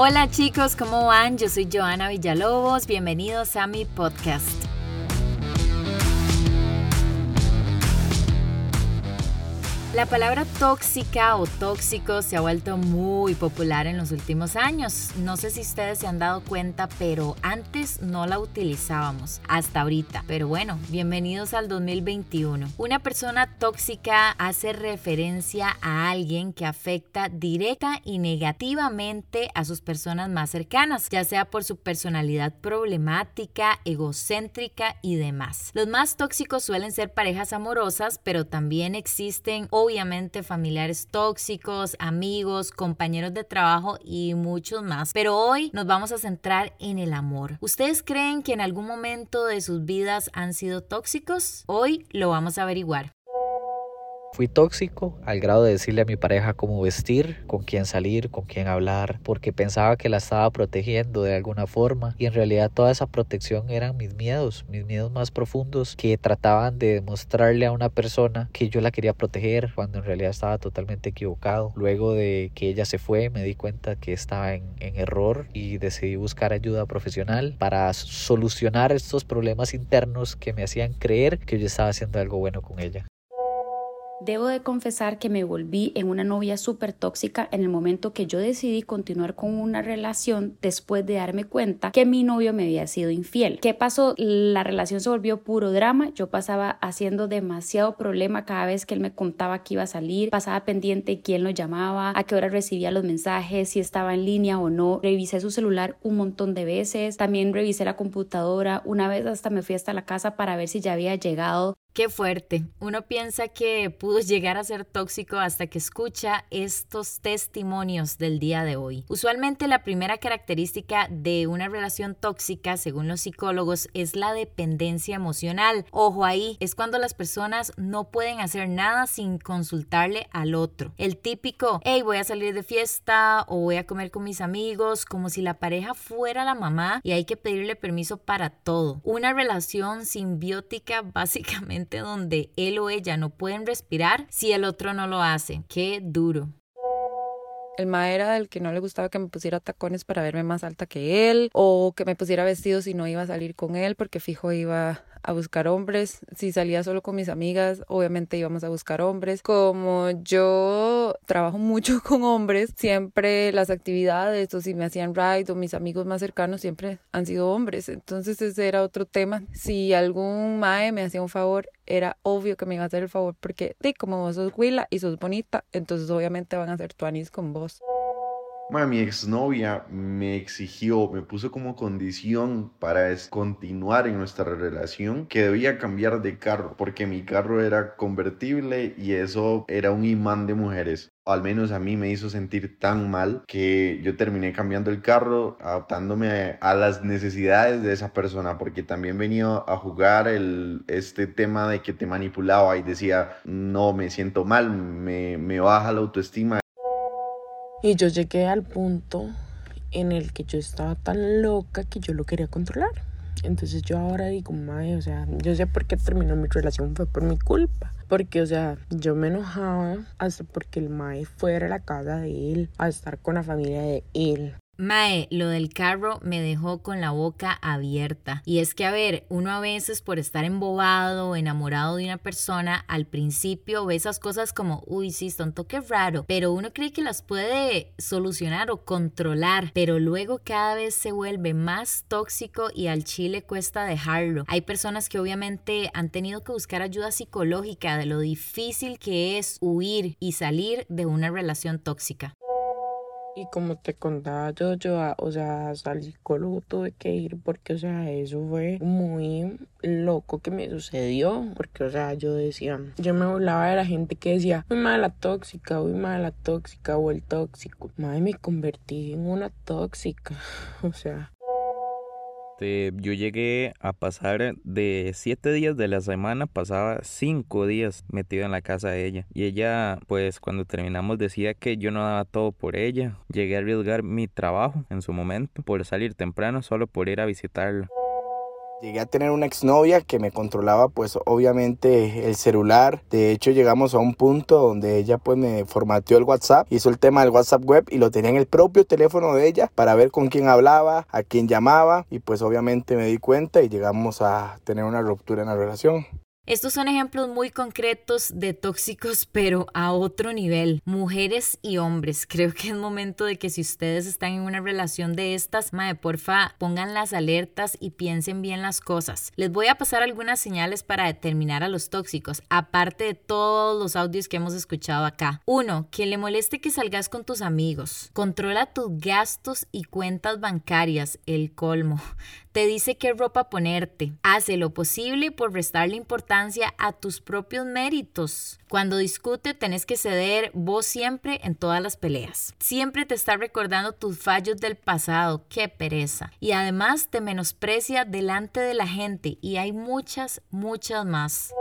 Hola chicos, ¿cómo van? Yo soy Joana Villalobos, bienvenidos a mi podcast. La palabra tóxica o tóxico se ha vuelto muy popular en los últimos años. No sé si ustedes se han dado cuenta, pero antes no la utilizábamos, hasta ahorita. Pero bueno, bienvenidos al 2021. Una persona tóxica hace referencia a alguien que afecta directa y negativamente a sus personas más cercanas, ya sea por su personalidad problemática, egocéntrica y demás. Los más tóxicos suelen ser parejas amorosas, pero también existen obviamente familiares tóxicos, amigos, compañeros de trabajo y muchos más. Pero hoy nos vamos a centrar en el amor. ¿Ustedes creen que en algún momento de sus vidas han sido tóxicos? Hoy lo vamos a averiguar. Fui tóxico al grado de decirle a mi pareja cómo vestir, con quién salir, con quién hablar, porque pensaba que la estaba protegiendo de alguna forma y en realidad toda esa protección eran mis miedos, mis miedos más profundos que trataban de demostrarle a una persona que yo la quería proteger cuando en realidad estaba totalmente equivocado. Luego de que ella se fue me di cuenta que estaba en, en error y decidí buscar ayuda profesional para solucionar estos problemas internos que me hacían creer que yo estaba haciendo algo bueno con ella. Debo de confesar que me volví en una novia súper tóxica en el momento que yo decidí continuar con una relación después de darme cuenta que mi novio me había sido infiel. ¿Qué pasó? La relación se volvió puro drama. Yo pasaba haciendo demasiado problema cada vez que él me contaba que iba a salir. Pasaba pendiente quién lo llamaba, a qué hora recibía los mensajes, si estaba en línea o no. Revisé su celular un montón de veces. También revisé la computadora. Una vez hasta me fui hasta la casa para ver si ya había llegado. Qué fuerte. Uno piensa que pudo llegar a ser tóxico hasta que escucha estos testimonios del día de hoy. Usualmente la primera característica de una relación tóxica, según los psicólogos, es la dependencia emocional. Ojo ahí, es cuando las personas no pueden hacer nada sin consultarle al otro. El típico, hey, voy a salir de fiesta o voy a comer con mis amigos, como si la pareja fuera la mamá y hay que pedirle permiso para todo. Una relación simbiótica básicamente donde él o ella no pueden respirar si el otro no lo hace. Qué duro. El ma era del que no le gustaba que me pusiera tacones para verme más alta que él o que me pusiera vestido si no iba a salir con él porque fijo iba a buscar hombres. Si salía solo con mis amigas, obviamente íbamos a buscar hombres. Como yo trabajo mucho con hombres, siempre las actividades o si me hacían ride o mis amigos más cercanos siempre han sido hombres. Entonces ese era otro tema. Si algún mae me hacía un favor, era obvio que me iba a hacer el favor porque, de como vos sos huila y sos bonita, entonces obviamente van a hacer tuanis con vos. Bueno, mi exnovia me exigió, me puso como condición para continuar en nuestra relación que debía cambiar de carro porque mi carro era convertible y eso era un imán de mujeres. al menos a mí me hizo sentir tan mal que yo terminé cambiando el carro, adaptándome a las necesidades de esa persona, porque también venía a jugar el, este tema de que te manipulaba y decía, no, me siento mal, me baja la autoestima. Y yo llegué al punto en el que yo estaba tan loca que yo lo quería controlar. Entonces yo ahora digo, mae, o sea, yo sé por qué terminó mi relación, fue por mi culpa. Porque, o sea, yo me enojaba hasta porque el mae fuera a la casa de él, a estar con la familia de él. Mae, lo del carro me dejó con la boca abierta. Y es que, a ver, uno a veces por estar embobado o enamorado de una persona, al principio ve esas cosas como, uy, sí, son toques raro, pero uno cree que las puede solucionar o controlar, pero luego cada vez se vuelve más tóxico y al chile cuesta dejarlo. Hay personas que obviamente han tenido que buscar ayuda psicológica de lo difícil que es huir y salir de una relación tóxica. Y como te contaba yo, yo, o sea, al psicólogo tuve que ir porque, o sea, eso fue muy loco que me sucedió. Porque, o sea, yo decía, yo me burlaba de la gente que decía, muy mala tóxica, muy mala tóxica, o el tóxico. Madre, me convertí en una tóxica. O sea, este, yo llegué a pasar de siete días de la semana, pasaba cinco días metido en la casa de ella. Y ella, pues cuando terminamos decía que yo no daba todo por ella. Llegué a arriesgar mi trabajo en su momento por salir temprano solo por ir a visitarlo. Llegué a tener una exnovia que me controlaba pues obviamente el celular. De hecho llegamos a un punto donde ella pues me formateó el WhatsApp, hizo el tema del WhatsApp web y lo tenía en el propio teléfono de ella para ver con quién hablaba, a quién llamaba y pues obviamente me di cuenta y llegamos a tener una ruptura en la relación. Estos son ejemplos muy concretos de tóxicos, pero a otro nivel. Mujeres y hombres. Creo que es momento de que si ustedes están en una relación de estas, mae, porfa, pongan las alertas y piensen bien las cosas. Les voy a pasar algunas señales para determinar a los tóxicos, aparte de todos los audios que hemos escuchado acá. Uno, que le moleste que salgas con tus amigos. Controla tus gastos y cuentas bancarias, el colmo te dice qué ropa ponerte. Hace lo posible por restarle importancia a tus propios méritos. Cuando discute tenés que ceder vos siempre en todas las peleas. Siempre te está recordando tus fallos del pasado, qué pereza. Y además te menosprecia delante de la gente y hay muchas, muchas más.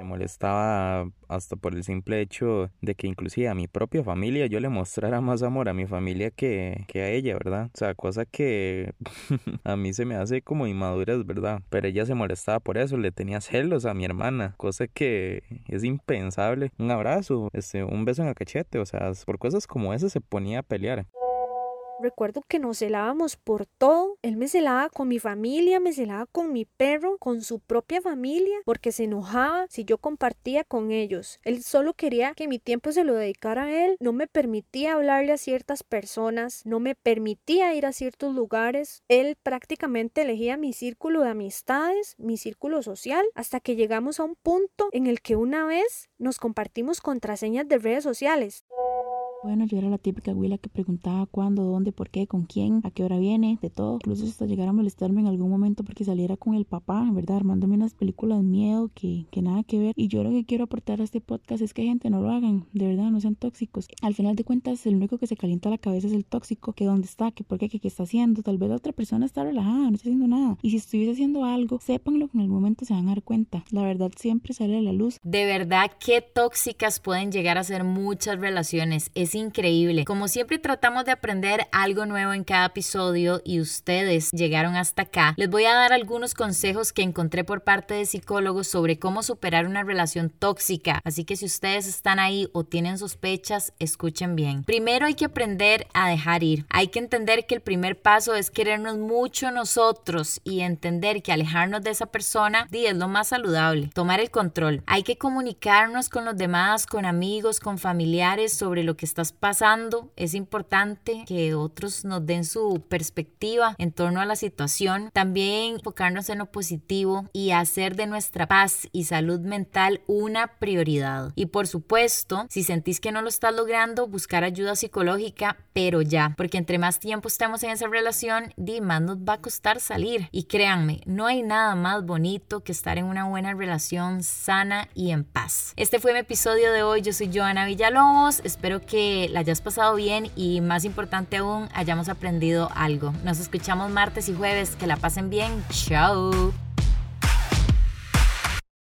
Se molestaba hasta por el simple hecho de que inclusive a mi propia familia yo le mostrara más amor a mi familia que, que a ella, ¿verdad? O sea, cosa que a mí se me hace como inmadurez, ¿verdad? Pero ella se molestaba por eso, le tenía celos a mi hermana, cosa que es impensable. Un abrazo, este, un beso en el cachete, o sea, por cosas como esas se ponía a pelear. Recuerdo que nos celábamos por todo. Él me celaba con mi familia, me celaba con mi perro, con su propia familia, porque se enojaba si yo compartía con ellos. Él solo quería que mi tiempo se lo dedicara a él. No me permitía hablarle a ciertas personas, no me permitía ir a ciertos lugares. Él prácticamente elegía mi círculo de amistades, mi círculo social, hasta que llegamos a un punto en el que una vez nos compartimos contraseñas de redes sociales. Bueno, yo era la típica abuela que preguntaba cuándo, dónde, por qué, con quién, a qué hora viene, de todo. Incluso hasta llegar a molestarme en algún momento porque saliera con el papá, ¿verdad? Armándome unas películas de miedo que, que nada que ver. Y yo lo que quiero aportar a este podcast es que gente no lo hagan, de verdad, no sean tóxicos. Al final de cuentas, el único que se calienta la cabeza es el tóxico, que dónde está, que por qué, que qué está haciendo. Tal vez la otra persona está relajada, no está haciendo nada. Y si estuviese haciendo algo, sépanlo que en algún momento se van a dar cuenta. La verdad siempre sale a la luz. De verdad, qué tóxicas pueden llegar a ser muchas relaciones. Es increíble. Como siempre tratamos de aprender algo nuevo en cada episodio y ustedes llegaron hasta acá, les voy a dar algunos consejos que encontré por parte de psicólogos sobre cómo superar una relación tóxica. Así que si ustedes están ahí o tienen sospechas, escuchen bien. Primero hay que aprender a dejar ir. Hay que entender que el primer paso es querernos mucho nosotros y entender que alejarnos de esa persona es lo más saludable. Tomar el control. Hay que comunicarnos con los demás, con amigos, con familiares sobre lo que estás pasando. Es importante que otros nos den su perspectiva en torno a la situación. También enfocarnos en lo positivo y hacer de nuestra paz y salud mental una prioridad. Y por supuesto, si sentís que no lo estás logrando, buscar ayuda psicológica, pero ya, porque entre más tiempo estemos en esa relación, di más nos va a costar salir. Y créanme, no hay nada más bonito que estar en una buena relación sana y en paz. Este fue mi episodio de hoy. Yo soy Joana Villalobos. Espero la hayas pasado bien y más importante aún, hayamos aprendido algo. Nos escuchamos martes y jueves. Que la pasen bien. Chao.